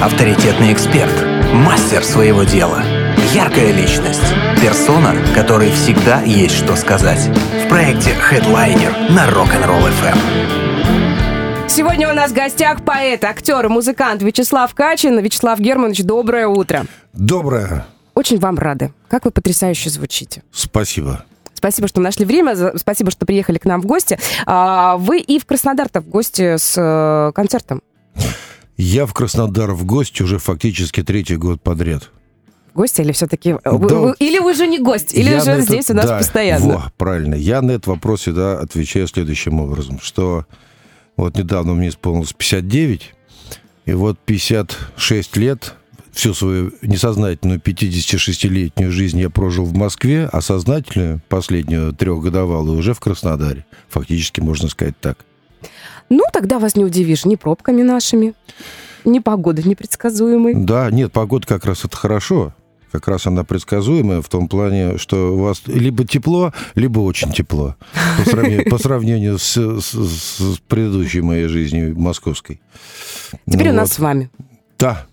авторитетный эксперт, мастер своего дела, яркая личность, персона, которой всегда есть что сказать. В проекте Headliner на Rock'n'Roll FM. Сегодня у нас в гостях поэт, актер и музыкант Вячеслав Качин. Вячеслав Германович, доброе утро. Доброе. Очень вам рады. Как вы потрясающе звучите. Спасибо. Спасибо, что нашли время. Спасибо, что приехали к нам в гости. А, вы и в Краснодар-то в гости с э, концертом. Я в Краснодар в гости уже фактически третий год подряд. Гости или все-таки... Да, вы, или вы уже не гость, или уже это, здесь у нас да, постоянно. Во, правильно. Я на этот вопрос всегда отвечаю следующим образом, что вот недавно мне исполнилось 59, и вот 56 лет всю свою несознательную 56-летнюю жизнь я прожил в Москве, а сознательную, последнюю трехгодовалую, уже в Краснодаре. Фактически, можно сказать так. Ну, тогда вас не удивишь ни пробками нашими, ни погодой непредсказуемой. Да, нет, погода как раз это хорошо. Как раз она предсказуемая в том плане, что у вас либо тепло, либо очень тепло по сравнению, по сравнению с, с, с предыдущей моей жизнью московской. Теперь ну, у нас вот. с вами. Да,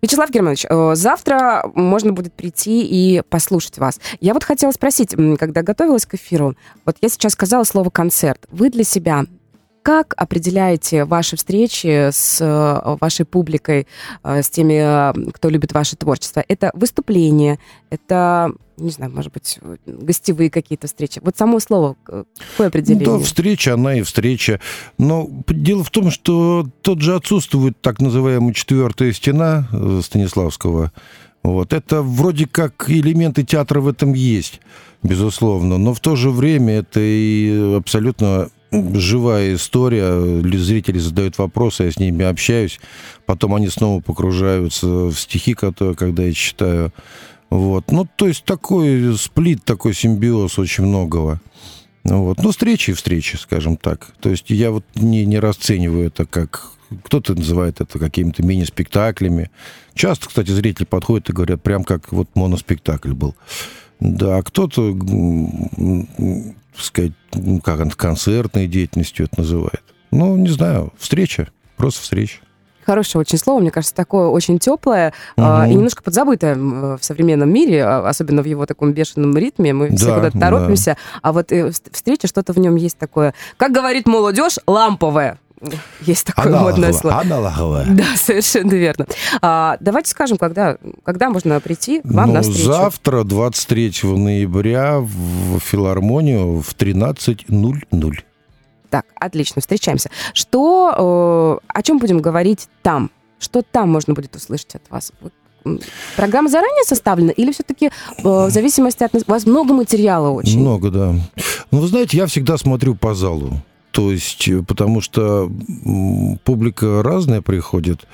Вячеслав Германович, э, завтра можно будет прийти и послушать вас. Я вот хотела спросить, когда готовилась к эфиру, вот я сейчас сказала слово «концерт». Вы для себя как определяете ваши встречи с э, вашей публикой, э, с теми, кто любит ваше творчество? Это выступление, это, не знаю, может быть, гостевые какие-то встречи? Вот само слово, какое определение? Да, встреча, она и встреча. Но дело в том, что тот же отсутствует так называемая четвертая стена э, Станиславского. Вот. Это вроде как элементы театра в этом есть, безусловно, но в то же время это и абсолютно живая история. Зрители задают вопросы, я с ними общаюсь. Потом они снова погружаются в стихи, которые, когда я читаю. Вот. Ну, то есть такой сплит, такой симбиоз очень многого. Вот. Ну, встречи и встречи, скажем так. То есть я вот не, не расцениваю это как... Кто-то называет это какими-то мини-спектаклями. Часто, кстати, зрители подходят и говорят, прям как вот моноспектакль был. Да, а кто-то сказать, как он, концертной деятельностью это называет. Ну, не знаю, встреча, просто встреча. Хорошее очень слово, мне кажется, такое очень теплое угу. э, и немножко подзабытое в современном мире, а, особенно в его таком бешеном ритме. Мы все да, куда-то торопимся, да. а вот э, встреча, что-то в нем есть такое, как говорит молодежь, ламповое. Есть такое аналоговое, модное слово. Аналоговое. Да, совершенно верно. А, давайте скажем, когда, когда можно прийти вам ну, на встречу. Завтра, 23 ноября, в филармонию в 13.00. Так, отлично, встречаемся. Что, э, о чем будем говорить там? Что там можно будет услышать от вас? Программа заранее составлена или все-таки э, в зависимости от... У вас много материала очень? Много, да. Ну, вы знаете, я всегда смотрю по залу. То есть, э, потому что публика разная приходит.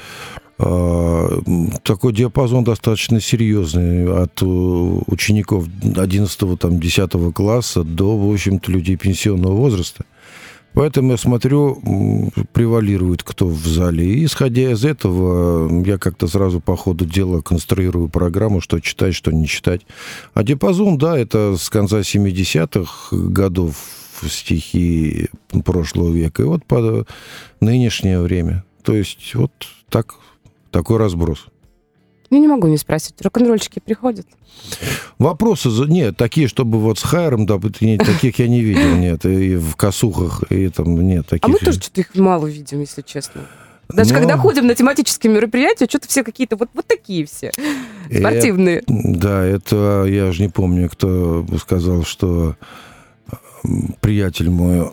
А, такой диапазон достаточно серьезный от э, учеников 11 там, 10 класса до, в общем-то, людей пенсионного возраста. Поэтому я смотрю, превалирует кто в зале. И исходя из этого, я как-то сразу по ходу дела конструирую программу, что читать, что не читать. А диапазон, да, это с конца 70-х годов стихи прошлого века и вот по нынешнее время. То есть вот так, такой разброс. Я не могу не спросить, рок-н-ролльщики приходят? Вопросы, нет, такие, чтобы вот с Хайером, да, таких я не видел, нет, и в косухах, и там, нет, таких. А мы тоже что-то их мало видим, если честно. Даже Но... когда ходим на тематические мероприятия, что-то все какие-то вот, вот такие все, спортивные. Это, да, это я же не помню, кто сказал, что приятель мой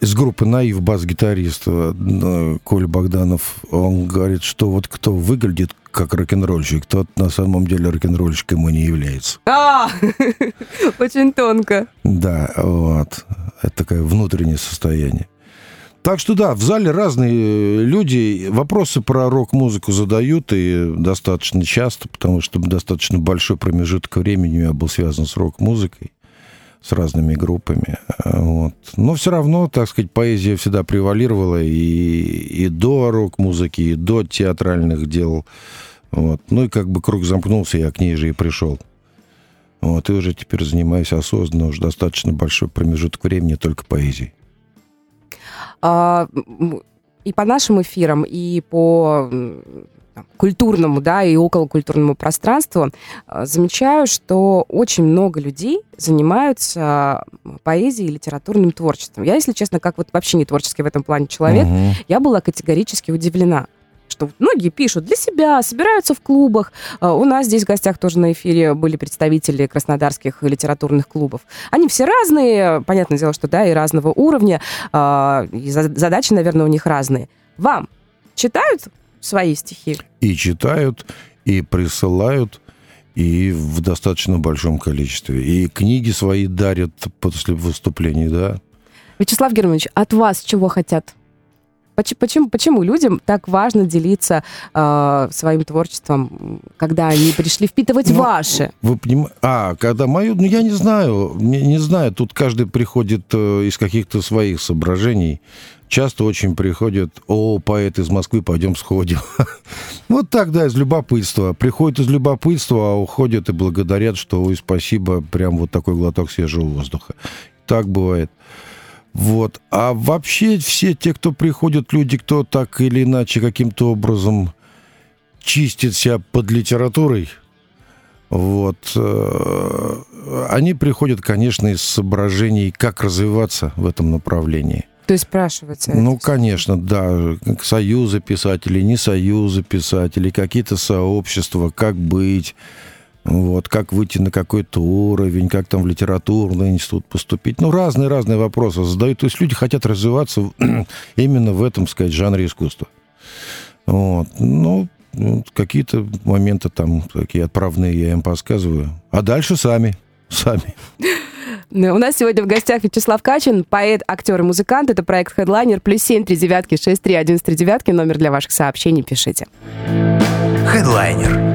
из группы «Наив», бас-гитарист э, Коля Богданов, он говорит, что вот кто выглядит как рок-н-ролльщик, тот на самом деле рок-н-ролльщиком и не является. А, очень тонко. Да, вот. Это такое внутреннее состояние. Так что да, в зале разные люди вопросы про рок-музыку задают, и достаточно часто, потому что достаточно большой промежуток времени я был связан с рок-музыкой с разными группами. Вот. Но все равно, так сказать, поэзия всегда превалировала и, и до рок-музыки, и до театральных дел. Вот. Ну и как бы круг замкнулся, я к ней же и пришел. Вот, и уже теперь занимаюсь осознанно, уже достаточно большой промежуток времени только поэзией. А, и по нашим эфирам, и по культурному, да, и околокультурному пространству, э, замечаю, что очень много людей занимаются поэзией и литературным творчеством. Я, если честно, как вот вообще не творческий в этом плане человек, угу. я была категорически удивлена что многие пишут для себя, собираются в клубах. Э, у нас здесь в гостях тоже на эфире были представители краснодарских литературных клубов. Они все разные, понятное дело, что да, и разного уровня, э, и задачи, наверное, у них разные. Вам читают свои стихи? И читают, и присылают, и в достаточно большом количестве. И книги свои дарят после выступлений, да. Вячеслав Германович, от вас чего хотят? Почему, почему, людям так важно делиться э, своим творчеством, когда они пришли впитывать ну, ваше? Вы понимаете? А, когда мою, ну я не знаю, не, не знаю. Тут каждый приходит э, из каких-то своих соображений. Часто очень приходят, о, поэт из Москвы, пойдем сходим. Вот так, да, из любопытства. Приходят из любопытства, а уходят и благодарят, что, ой, спасибо, прям вот такой глоток свежего воздуха. Так бывает. Вот. А вообще все те, кто приходят, люди, кто так или иначе каким-то образом чистит себя под литературой, вот, э, они приходят, конечно, из соображений, как развиваться в этом направлении. То есть спрашивается. Ну, конечно, да. Союзы писателей, не союзы писателей, какие-то сообщества, как быть, вот, как выйти на какой-то уровень, как там в литературный институт поступить. Ну, разные-разные вопросы задают. То есть люди хотят развиваться именно в этом, сказать, жанре искусства. Вот. Ну, какие-то моменты там такие отправные я им подсказываю. А дальше сами. Сами. У нас сегодня в гостях Вячеслав Качин, поэт, актер и музыкант. Это проект Headliner. Плюс семь, три девятки, шесть, три, один, три девятки. Номер для ваших сообщений пишите. Headliner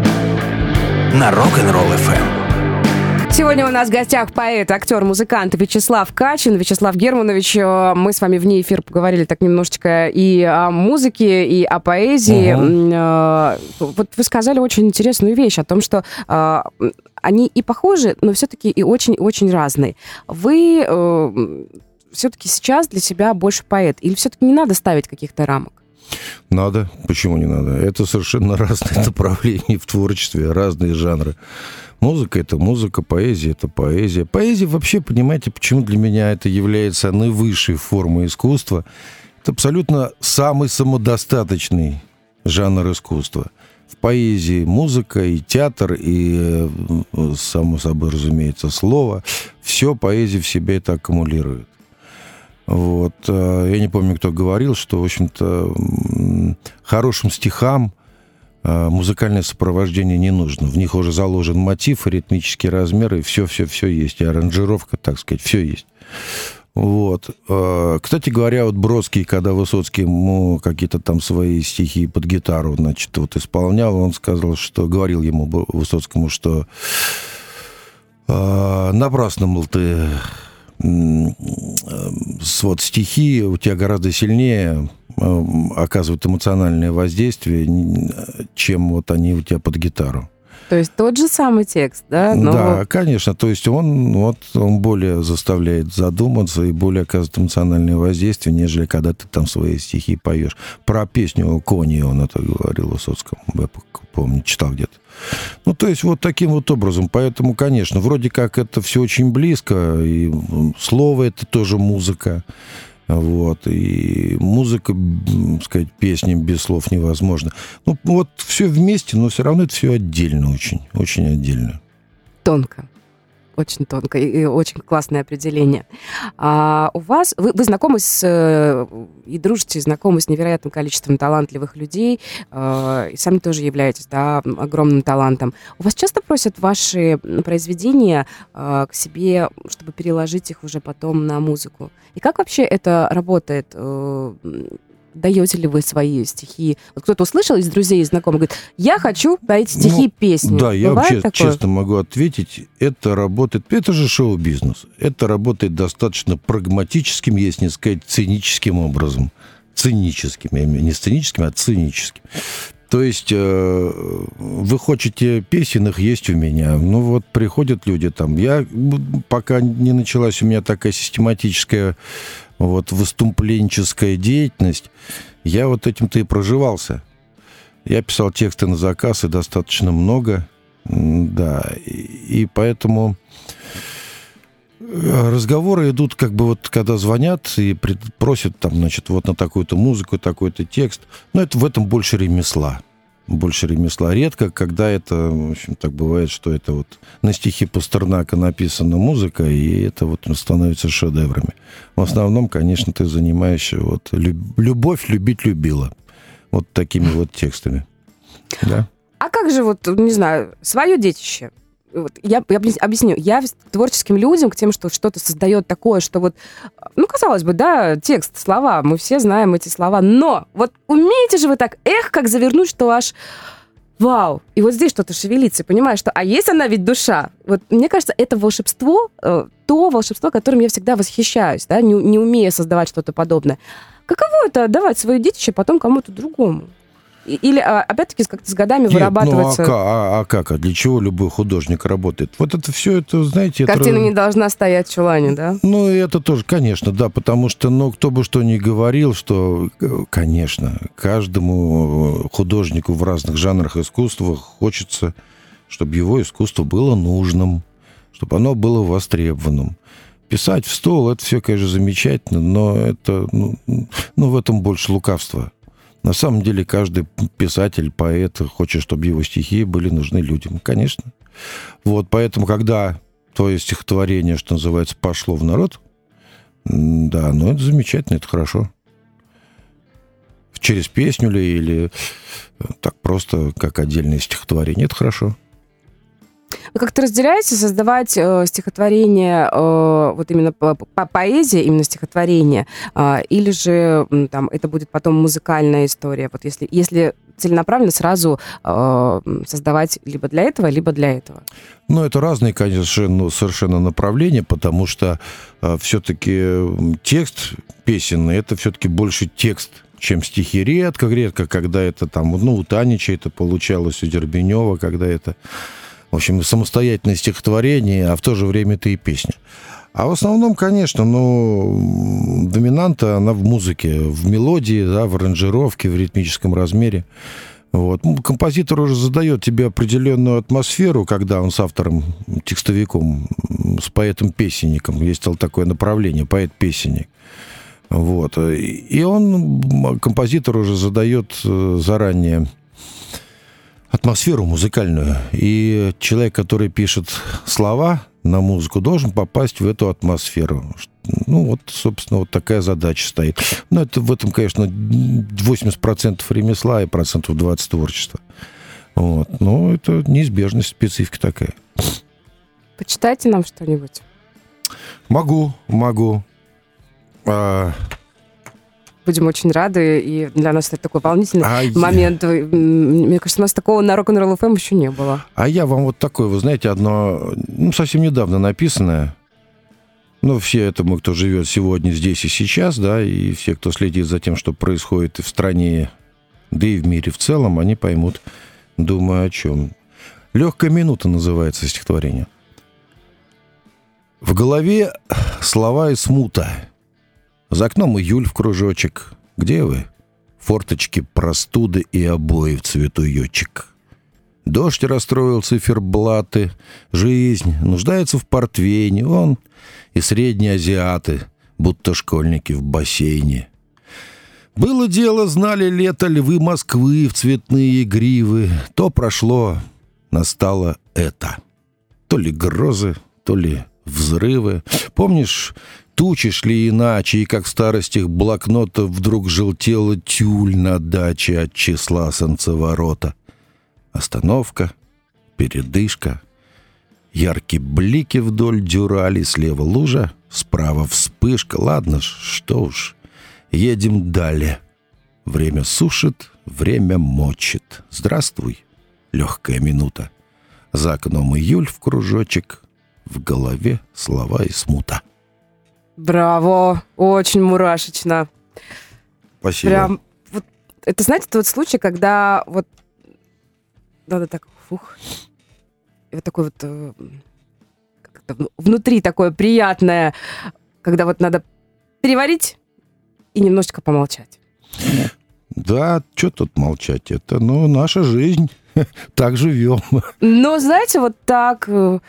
на Rock'n'Roll FM. Сегодня у нас в гостях поэт, актер, музыкант Вячеслав Качин. Вячеслав Германович, э, мы с вами вне эфир поговорили так немножечко и о музыке, и о поэзии. Угу. Вот вы сказали очень интересную вещь о том, что э, они и похожи, но все-таки и очень-очень разные. Вы все-таки сейчас для себя больше поэт? Или все-таки не надо ставить каких-то рамок? Надо. Почему не надо? Это совершенно разные направления в творчестве, разные жанры. Музыка — это музыка, поэзия — это поэзия. Поэзия вообще, понимаете, почему для меня это является наивысшей формой искусства? Это абсолютно самый самодостаточный жанр искусства. В поэзии музыка и театр, и, э, само собой разумеется, слово. Все поэзия в себе это аккумулирует. Вот. Э, я не помню, кто говорил, что, в общем-то, хорошим стихам э, музыкальное сопровождение не нужно. В них уже заложен мотив, ритмический размер, и все-все-все есть. И аранжировка, так сказать, все есть. Вот. Э, кстати говоря, вот Бродский, когда Высоцкий ему какие-то там свои стихи под гитару, значит, вот исполнял, он сказал, что говорил ему Высоцкому, что напрасно, мол, ты вот стихи у тебя гораздо сильнее оказывают эмоциональное воздействие, чем вот они у тебя под гитару. То есть тот же самый текст, да? Но... Да, конечно. То есть он, вот, он более заставляет задуматься и более оказывает эмоциональное воздействие, нежели когда ты там свои стихи поешь. Про песню «Кони» он это говорил Высоцкому, я помню, читал где-то. Ну, то есть вот таким вот образом. Поэтому, конечно, вроде как это все очень близко, и слово это тоже музыка. Вот, и музыка, сказать, песни без слов невозможно. Ну, вот все вместе, но все равно это все отдельно очень, очень отдельно. Тонко очень тонко и очень классное определение. А у вас, вы, вы знакомы с, э, и дружите, знакомы с невероятным количеством талантливых людей, э, и сами тоже являетесь, да, огромным талантом. У вас часто просят ваши произведения э, к себе, чтобы переложить их уже потом на музыку? И как вообще это работает? Даете ли вы свои стихи? Вот кто-то услышал из друзей и знакомых, говорит, я хочу поэти стихи, ну, песни. Да, я вообще такое? честно могу ответить, это работает, это же шоу-бизнес, это работает достаточно прагматическим, если не сказать, циническим образом. Циническим, я имею не сценическим, а циническим. То есть э, вы хотите песен, их есть у меня. Ну вот приходят люди там. Я пока не началась у меня такая систематическая вот выступленческая деятельность, я вот этим-то и проживался. Я писал тексты на заказ, и достаточно много, да, и, и поэтому разговоры идут, как бы вот, когда звонят и просят там, значит, вот на такую-то музыку, такой-то текст, но это в этом больше ремесла больше ремесла. Редко, когда это, в общем, так бывает, что это вот на стихи Пастернака написана музыка, и это вот становится шедеврами. В основном, конечно, ты занимаешься вот «Любовь любить любила». Вот такими вот текстами. Да. А как же вот, не знаю, свое детище? Вот я, я объясню, я творческим людям, к тем, что что-то создает такое, что вот, ну, казалось бы, да, текст, слова, мы все знаем эти слова, но вот умеете же вы так, эх, как завернуть, что аж вау, и вот здесь что-то шевелится, понимаешь, что, а есть она ведь душа. Вот мне кажется, это волшебство, э, то волшебство, которым я всегда восхищаюсь, да, не, не умея создавать что-то подобное. Каково это давать свое детище потом кому-то другому? Или, а, опять-таки, как-то с годами Нет, вырабатывается... Ну, а, а, а как? А для чего любой художник работает? Вот это все, это, знаете... Картина это... не должна стоять в чулане, да? Ну, это тоже, конечно, да, потому что, ну, кто бы что ни говорил, что, конечно, каждому художнику в разных жанрах искусства хочется, чтобы его искусство было нужным, чтобы оно было востребованным. Писать в стол, это все, конечно, замечательно, но это, ну, ну в этом больше лукавства. На самом деле каждый писатель, поэт хочет, чтобы его стихи были нужны людям. Конечно. Вот, поэтому, когда твое стихотворение, что называется, пошло в народ, да, ну это замечательно, это хорошо. Через песню ли или так просто, как отдельное стихотворение, это хорошо. Вы как-то разделяете создавать э, стихотворение, э, вот именно по, по поэзии, именно стихотворение, э, или же там это будет потом музыкальная история? Вот если, если целенаправленно сразу э, создавать либо для этого, либо для этого? Ну, это разные, конечно, совершенно направления, потому что э, все-таки текст песенный, это все-таки больше текст, чем стихи. Редко, редко, когда это там, ну, у Танича это получалось, у Дербенева, когда это в общем, самостоятельное стихотворение, а в то же время это и песня. А в основном, конечно, ну, доминанта, она в музыке, в мелодии, да, в аранжировке, в ритмическом размере. Вот. Ну, композитор уже задает тебе определенную атмосферу, когда он с автором, текстовиком, с поэтом-песенником, есть такое направление, поэт-песенник. Вот. И он, композитор уже задает э, заранее атмосферу музыкальную. И человек, который пишет слова на музыку, должен попасть в эту атмосферу. Ну, вот, собственно, вот такая задача стоит. Но это в этом, конечно, 80% ремесла и процентов 20 творчества. Вот. Но это неизбежность, специфика такая. Почитайте нам что-нибудь. Могу, могу. А, будем очень рады, и для нас это такой волнительный а момент. Я... Мне кажется, у нас такого на Rock'n'Roll FM еще не было. А я вам вот такое, вы знаете, одно, ну, совсем недавно написанное, ну, все это мы, кто живет сегодня, здесь и сейчас, да, и все, кто следит за тем, что происходит и в стране, да и в мире в целом, они поймут, думаю, о чем. «Легкая минута» называется стихотворение. В голове слова и смута — за окном июль в кружочек. Где вы? Форточки, простуды и обои в цвету ючек. Дождь расстроил циферблаты. Жизнь нуждается в портвейне. Он и средние азиаты, будто школьники в бассейне. Было дело, знали лето львы Москвы в цветные гривы. То прошло, настало это. То ли грозы, то ли взрывы. Помнишь, Тучи шли иначе, и как в старостях блокнотов вдруг желтела тюль на даче от числа солнцеворота. Остановка, передышка, яркие блики вдоль дюрали, слева лужа, справа вспышка. Ладно что уж, едем далее. Время сушит, время мочит. Здравствуй, легкая минута. За окном июль в кружочек, в голове слова и смута. Браво! Очень мурашечно. Спасибо. Прям вот это, знаете, тот случай, когда вот надо так, фух, и вот такой вот э, внутри такое приятное, когда вот надо переварить и немножечко помолчать. Да, что тут молчать? Это, ну, наша жизнь. так живем. Ну, знаете, вот так, э,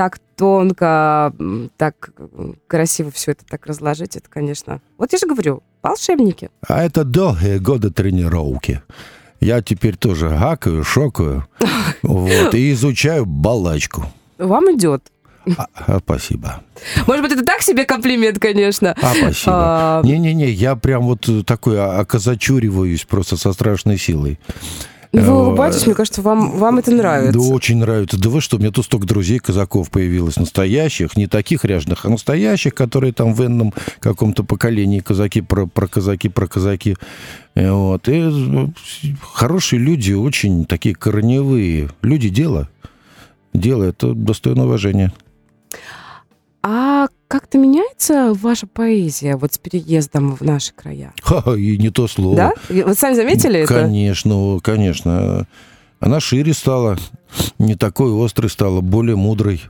так тонко, так красиво все это так разложить, это, конечно... Вот я же говорю, волшебники. А это долгие годы тренировки. Я теперь тоже гакаю, шокаю, вот, и изучаю балачку. Вам идет. А, а, спасибо. Может быть, это так себе комплимент, конечно. А, спасибо. А... Не-не-не, я прям вот такой окозачуриваюсь просто со страшной силой. Ну, вы улыбаетесь, мне кажется, вам, вам это нравится. Да, очень нравится. Да вы что, у меня тут столько друзей казаков появилось, настоящих, не таких ряжных, а настоящих, которые там в энном каком-то поколении казаки про, про казаки, про казаки. Э, вот. И ну, хорошие люди, очень такие корневые. Люди дела. Дело это достойно уважения. А как-то меняется ваша поэзия вот с переездом в наши края? Ха, и не то слово. Да? Вы сами заметили это? Конечно, конечно. Она шире стала, не такой острой стала, более мудрой.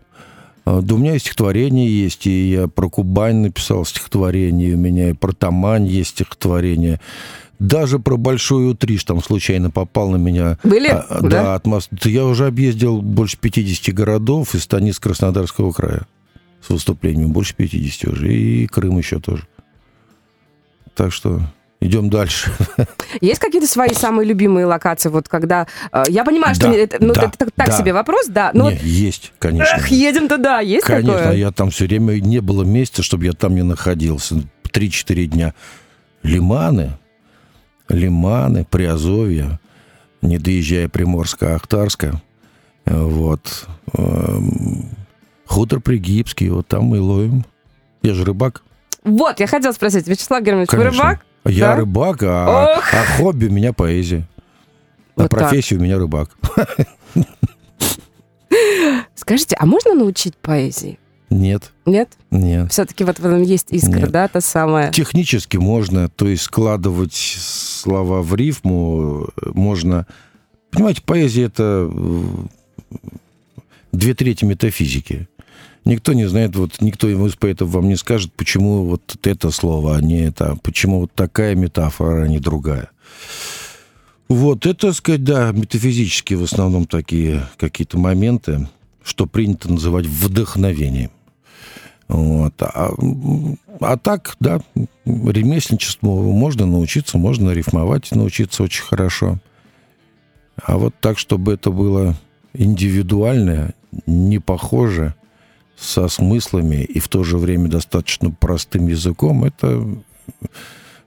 А, да у меня и стихотворение есть, и я про Кубань написал стихотворение, у меня и про Тамань есть стихотворение. Даже про Большой Утриш там случайно попал на меня. Были? А, да, да от Москвы. Я уже объездил больше 50 городов из станиц Краснодарского края с выступлениями, больше 50 уже, и Крым еще тоже. Так что идем дальше. Есть какие-то свои самые любимые локации, вот когда... Э, я понимаю, что да, это, ну, да, это так да. себе вопрос, да. Но... Не, есть, конечно. Эх, едем туда, есть Конечно, такое? я там все время... Не было месяца, чтобы я там не находился. 3-4 дня. Лиманы, Лиманы, Приазовье, не доезжая Приморска-Ахтарска. Вот. Хутор Пригибский, вот там мы ловим. Я же рыбак. Вот, я хотел спросить, Вячеслав Германович, вы рыбак? Я да? рыбак, а, а хобби у меня поэзия. А вот профессия так. у меня рыбак. Скажите, а можно научить поэзии? Нет. Нет? Нет. Все-таки вот в этом есть искра, Нет. да, та самая? Технически можно, то есть складывать слова в рифму можно. Понимаете, поэзия это две трети метафизики. Никто не знает, вот никто из поэтов вам не скажет, почему вот это слово, а не это, почему вот такая метафора, а не другая. Вот, это, так сказать, да, метафизические в основном такие какие-то моменты, что принято называть вдохновением. Вот. А, а так, да, ремесленничеству можно научиться, можно рифмовать научиться очень хорошо. А вот так, чтобы это было индивидуальное, не похоже, со смыслами и в то же время достаточно простым языком, это,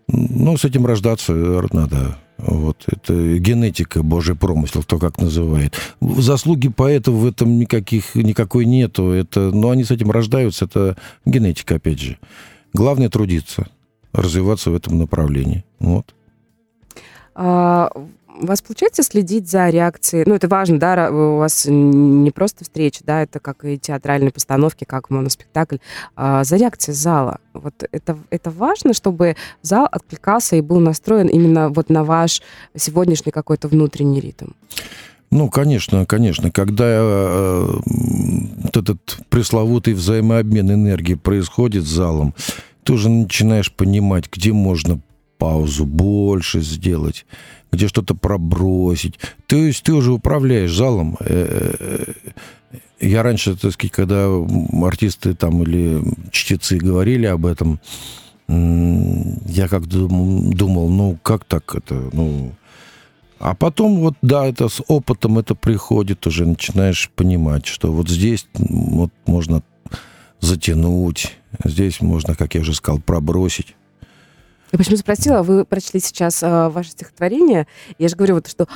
ну, с этим рождаться надо. Вот, это генетика, божий промысел, кто как называет. Заслуги поэтов в этом никаких, никакой нету. Это, но они с этим рождаются, это генетика, опять же. Главное трудиться, развиваться в этом направлении. Вот. А, у вас получается следить за реакцией? Ну, это важно, да, у вас не просто встреча, да, это как и театральные постановки, как моноспектакль, а за реакцией зала. Вот это, это важно, чтобы зал откликался и был настроен именно вот на ваш сегодняшний какой-то внутренний ритм. Ну, конечно, конечно. Когда э, вот этот пресловутый взаимообмен энергии происходит с залом, ты уже начинаешь понимать, где можно паузу больше сделать, где что-то пробросить. То есть ты уже управляешь залом. Э, э, я раньше, так сказать, когда артисты там или чтецы говорили об этом, я как думал, ну как так это, ну... А потом вот, да, это с опытом это приходит, уже начинаешь понимать, что вот здесь вот можно затянуть, здесь можно, как я уже сказал, пробросить. Я почему спросила, вы прочли сейчас э, ваше стихотворение, я же говорю вот, что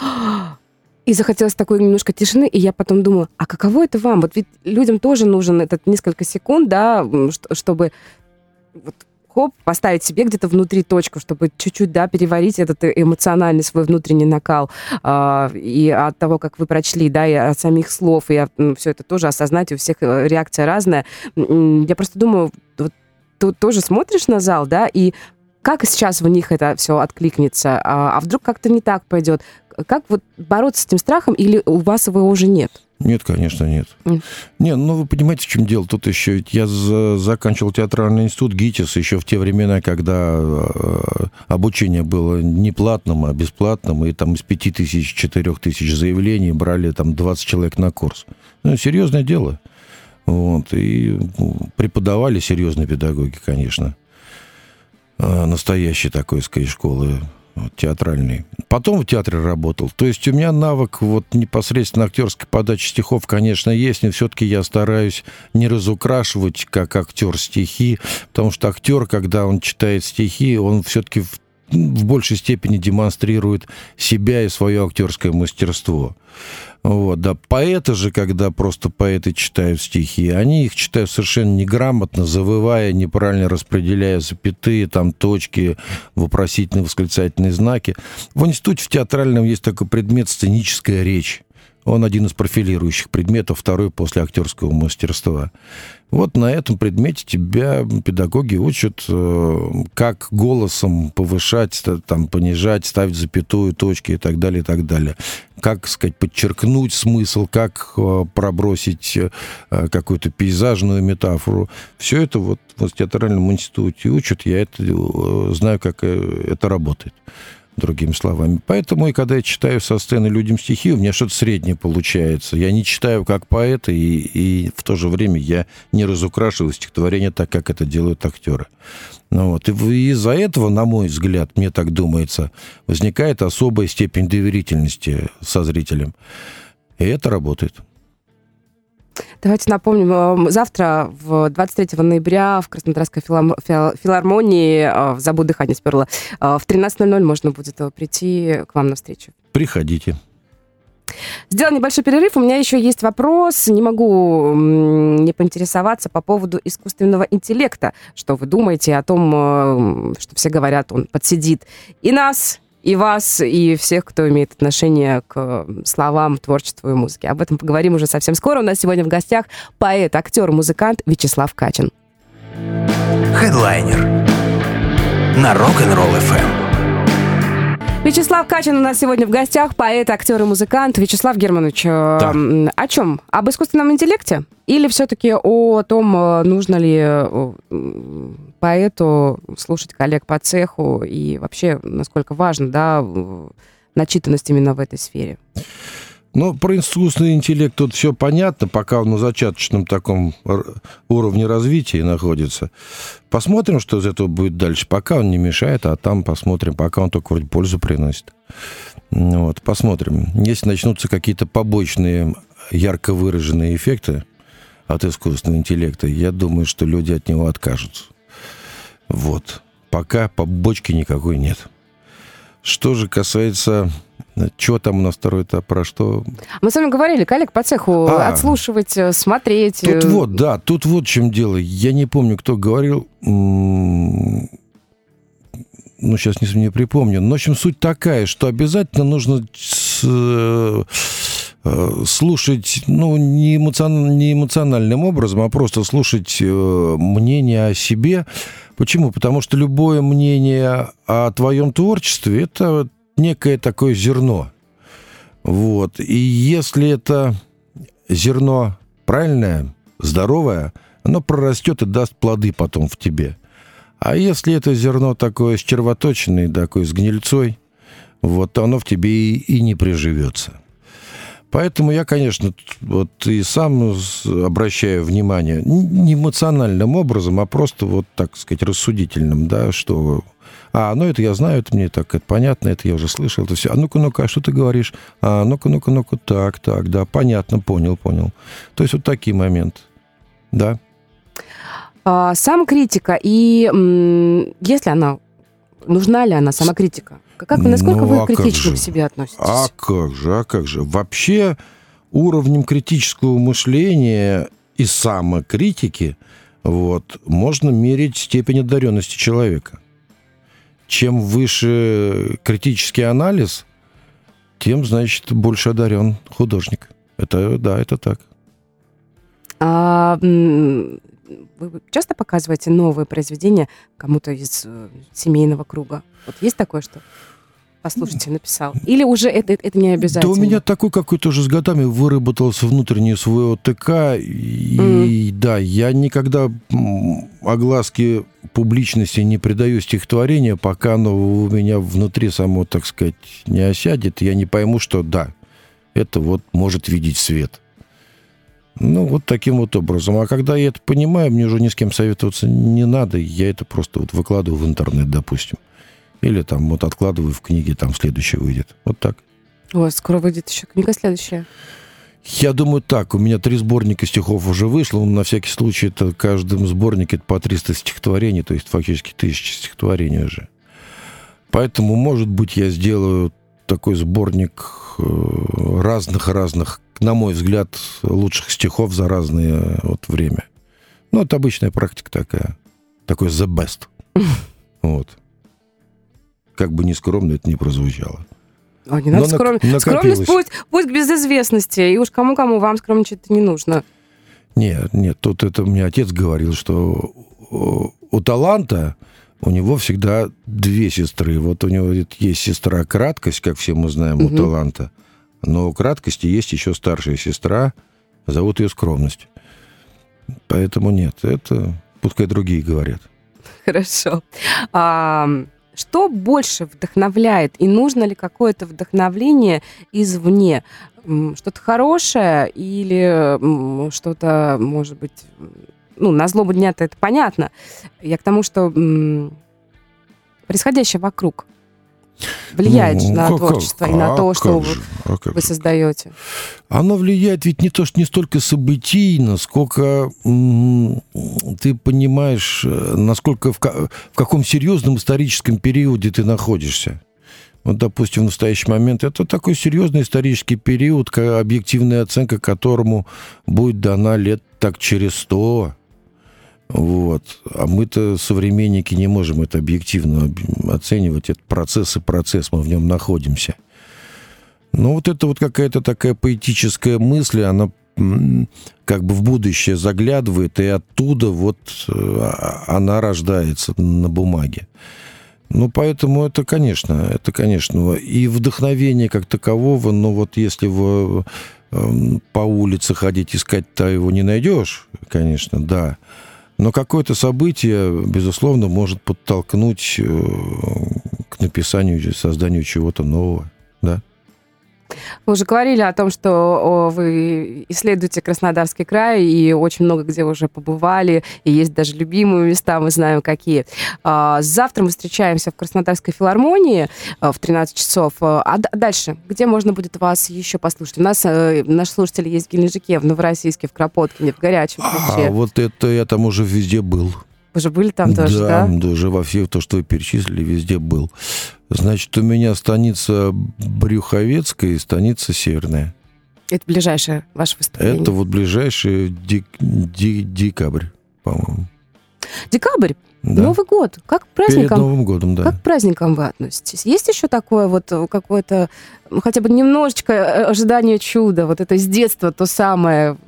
и захотелось такой немножко тишины, и я потом думаю, а каково это вам? Вот ведь людям тоже нужен этот несколько секунд, да, чтобы вот, хоп, поставить себе где-то внутри точку, чтобы чуть-чуть, да, переварить этот эмоциональный свой внутренний накал. Э, и от того, как вы прочли, да, и от самих слов, и от, все это тоже осознать, у всех э, реакция разная. Я просто думаю, вот ты тоже смотришь на зал, да, и как сейчас в них это все откликнется? А, а вдруг как-то не так пойдет? Как вот бороться с этим страхом или у вас его уже нет? Нет, конечно, нет. Нет. Не, ну вы понимаете, в чем дело? Тут еще я за, заканчивал театральный институт ГИТИС еще в те времена, когда э, обучение было не платным, а бесплатным, и там из пяти тысяч, четырех тысяч заявлений брали там 20 человек на курс. Ну, серьезное дело. Вот, и ну, преподавали серьезные педагоги, конечно. Настоящей такой, сказать, школы театральный. Потом в театре работал. То есть у меня навык вот непосредственно актерской подачи стихов, конечно, есть, но все-таки я стараюсь не разукрашивать как актер стихи, потому что актер, когда он читает стихи, он все-таки в в большей степени демонстрирует себя и свое актерское мастерство. Вот, да. Поэты же, когда просто поэты читают стихи, они их читают совершенно неграмотно, завывая, неправильно распределяя запятые, там, точки, вопросительные, восклицательные знаки. В институте в театральном есть такой предмет «сценическая речь». Он один из профилирующих предметов, второй после актерского мастерства. Вот на этом предмете тебя педагоги учат, э, как голосом повышать, там, понижать, ставить запятую, точки и так далее, и так далее. Как, сказать, подчеркнуть смысл, как э, пробросить э, какую-то пейзажную метафору. Все это вот в театральном институте учат, я это знаю, как это работает другими словами. Поэтому и когда я читаю со сцены людям стихи, у меня что-то среднее получается. Я не читаю как поэт, и, и в то же время я не разукрашиваю стихотворение так, как это делают актеры. Ну, вот. И из-за этого, на мой взгляд, мне так думается, возникает особая степень доверительности со зрителем. И это работает. Давайте напомним, э, завтра, в 23 ноября, в Краснодарской филармонии, э, в «Забудь дыхание сперла», э, в 13.00 можно будет прийти к вам на встречу. Приходите. Сделал небольшой перерыв. У меня еще есть вопрос. Не могу не поинтересоваться по поводу искусственного интеллекта. Что вы думаете о том, что все говорят, он подсидит и нас, и вас, и всех, кто имеет отношение к словам, творчеству и музыке. Об этом поговорим уже совсем скоро. У нас сегодня в гостях поэт, актер, музыкант Вячеслав Качин. Хедлайнер на Rock'n'Roll FM. Вячеслав Качин у нас сегодня в гостях, поэт, актер и музыкант. Вячеслав Германович, э, да. о чем? Об искусственном интеллекте? Или все-таки о том, э, нужно ли э, поэту слушать коллег по цеху и вообще, насколько важно, да, начитанность именно в этой сфере? Ну, про искусственный интеллект тут все понятно, пока он на зачаточном таком уровне развития находится. Посмотрим, что из этого будет дальше. Пока он не мешает, а там посмотрим, пока он только вроде пользу приносит. Вот, посмотрим. Если начнутся какие-то побочные, ярко выраженные эффекты от искусственного интеллекта, я думаю, что люди от него откажутся. Вот. Пока побочки никакой нет. Что же касается что там у нас второй этап, про что? Мы с вами говорили, коллег по цеху, а, отслушивать, э, смотреть. Тут э, вот, да, тут вот в чем дело. Я не помню, кто говорил, ну, сейчас не, не припомню. Но, в общем, суть такая, что обязательно нужно с, э, слушать, ну, не, эмоцион, не эмоциональным образом, а просто слушать мнение о себе. Почему? Потому что любое мнение о твоем творчестве – это некое такое зерно. Вот. И если это зерно правильное, здоровое, оно прорастет и даст плоды потом в тебе. А если это зерно такое с червоточиной, такое с гнильцой, вот оно в тебе и, и не приживется. Поэтому я, конечно, вот и сам обращаю внимание не эмоциональным образом, а просто вот, так сказать, рассудительным, да, что а, ну это я знаю, это мне так это понятно, это я уже слышал, это все. А ну-ка, ну-ка, а что ты говоришь? А, ну-ка, ну-ка, ну-ка, так, так, да, понятно, понял, понял. То есть вот такие моменты, да. А, сам критика, и если она, нужна ли она, сама критика? Как, насколько ну, вы а критично к себе относитесь? А как же, а как же. Вообще уровнем критического мышления и самокритики вот, можно мерить степень одаренности человека чем выше критический анализ, тем, значит, больше одарен художник. Это, да, это так. А, вы часто показываете новые произведения кому-то из э, семейного круга? Вот есть такое, что послушайте, написал? Или уже это, это не обязательно? Да у меня такой какой-то уже с годами выработался внутренний свой ОТК. И mm. да, я никогда огласки публичности не придаю стихотворения, пока оно у меня внутри само, так сказать, не осядет. Я не пойму, что да, это вот может видеть свет. Ну, вот таким вот образом. А когда я это понимаю, мне уже ни с кем советоваться не надо. Я это просто вот выкладываю в интернет, допустим. Или там вот откладываю в книге, там следующее выйдет. Вот так. О, скоро выйдет еще книга следующая. Я думаю так, у меня три сборника стихов уже вышло, на всякий случай это в каждом сборнике по 300 стихотворений, то есть фактически тысячи стихотворений уже. Поэтому, может быть, я сделаю такой сборник разных-разных, э, на мой взгляд, лучших стихов за разное вот время. Ну, это обычная практика такая. Такой the best. Вот. Как бы нескромно это не прозвучало. О, не надо скром... Скромность пусть, пусть без известности. И уж кому-кому вам скромничать не нужно. Нет, нет, тут это мне отец говорил, что у таланта у него всегда две сестры. Вот у него есть сестра краткость, как все мы знаем, угу. у таланта. Но у краткости есть еще старшая сестра, зовут ее скромность. Поэтому нет, это пускай другие говорят. Хорошо. А, что больше вдохновляет? И нужно ли какое-то вдохновление извне? Что-то хорошее или что-то, может быть, ну, на злобу дня-то это понятно. Я к тому, что происходящее вокруг влияет ну, на как, творчество как, и на а то, что же, а вы же. создаете? Оно влияет ведь не то, что не столько событийно, сколько м- ты понимаешь, э, насколько в, в каком серьезном историческом периоде ты находишься. Вот, допустим, в настоящий момент это такой серьезный исторический период, объективная оценка которому будет дана лет так через сто, вот. А мы-то, современники, не можем это объективно оценивать. Это процесс и процесс, мы в нем находимся. Но вот это вот какая-то такая поэтическая мысль, она как бы в будущее заглядывает, и оттуда вот э, она рождается на бумаге. Ну, поэтому это, конечно, это, конечно, и вдохновение как такового, но вот если вы эм, по улице ходить искать-то его не найдешь, конечно, да. Но какое-то событие, безусловно, может подтолкнуть э, к написанию, созданию чего-то нового, да? Вы уже говорили о том, что вы исследуете Краснодарский край и очень много где уже побывали, и есть даже любимые места, мы знаем какие. А, завтра мы встречаемся в Краснодарской филармонии а, в 13 часов. А дальше, где можно будет вас еще послушать? У нас э, наши слушатели есть в Геленджике, в Новороссийске, в Кропоткине, в Горячем. А, вот это я там уже везде был. Вы же были там тоже, да? Да, уже во всех, то, что вы перечислили, везде был. Значит, у меня станица Брюховецкая и станица Северная. Это ближайшее ваше выступление? Это вот ближайший дек, дек, декабрь, по-моему. Декабрь? Да. Новый год. Как к праздникам? Перед Новым годом, да. Как к праздникам вы относитесь? Есть еще такое вот какое-то, хотя бы немножечко э, ожидание чуда, вот это с детства то самое, Э,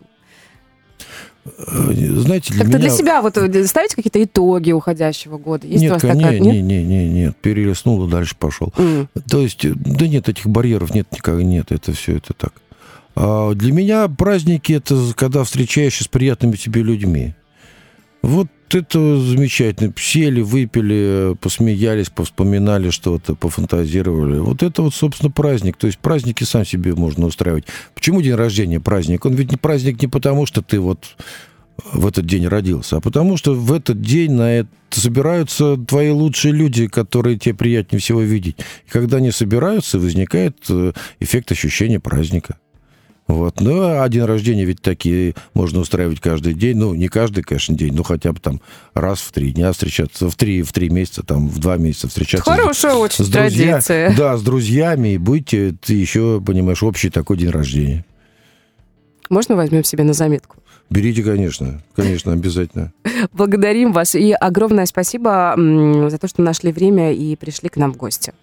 знаете, для Как-то меня... для себя вот э, ставите какие-то итоги уходящего года? Есть нет, у вас такая? Нет, нет, нет, нет, нет, перелистнул и дальше пошел. Mm. То есть, э, да нет, этих барьеров нет никак, нет, это все это так. А для меня праздники это когда встречаешься с приятными тебе людьми. Вот это замечательно. Сели, выпили, посмеялись, повспоминали что-то, пофантазировали. Вот это вот, собственно, праздник. То есть праздники сам себе можно устраивать. Почему день рождения праздник? Он ведь не праздник не потому, что ты вот в этот день родился, а потому что в этот день на это собираются твои лучшие люди, которые тебе приятнее всего видеть. И когда они собираются, возникает э, эффект ощущения праздника. Вот. Ну, а день рождения ведь такие можно устраивать каждый день. Ну, не каждый, конечно, день, но хотя бы там раз в три дня встречаться, в три, в три месяца, там, в два месяца встречаться. Хорошая с, очень с традиция. Да, с друзьями, и будете ты еще, понимаешь, общий такой день рождения. Можно возьмем себе на заметку? Берите, конечно, конечно, обязательно. Благодарим вас и огромное спасибо за то, что нашли время и пришли к нам в гости.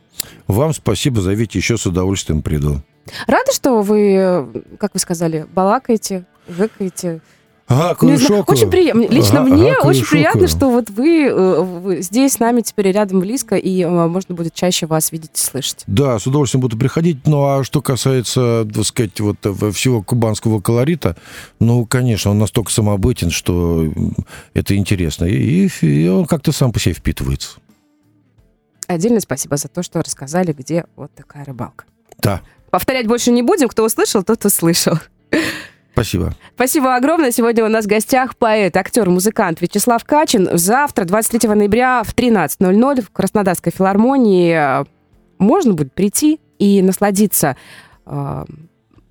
Вам спасибо, зовите, еще с удовольствием приду. Рада, что вы, как вы сказали, балакаете, выкаете? Гаку знаю, шоку. Очень приятно. Лично Га- мне и очень приятно, что вот вы, э, вы здесь с нами теперь рядом близко, и э, можно будет чаще вас видеть и слышать. Да, с удовольствием буду приходить. Ну, а что касается, так сказать, вот э, всего кубанского колорита, ну, конечно, он настолько самобытен, что это интересно. И, и он как-то сам по себе впитывается. Отдельное спасибо за то, что рассказали, где вот такая рыбалка. Да, Повторять больше не будем. Кто услышал, тот услышал. спасибо. Спасибо огромное. Сегодня у нас в гостях поэт, актер, музыкант Вячеслав Качин. Завтра, 23 ноября в 13.00 в Краснодарской филармонии можно будет прийти и насладиться э,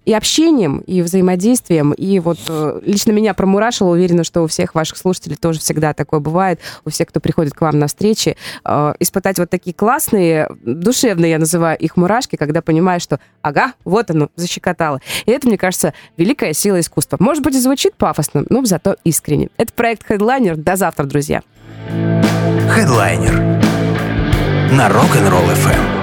и общением, и взаимодействием. И вот э, лично меня промурашило, уверена, что у всех ваших слушателей тоже всегда такое бывает, у всех, кто приходит к вам на встречи, э, испытать вот такие классные, душевные, я называю их мурашки, когда понимаешь, что ага, вот оно, защекотало. И это, мне кажется, великая сила искусства. Может быть, и звучит пафосно, но зато искренне. Это проект Headliner. До завтра, друзья. Хедлайнер на Rock'n'Roll FM.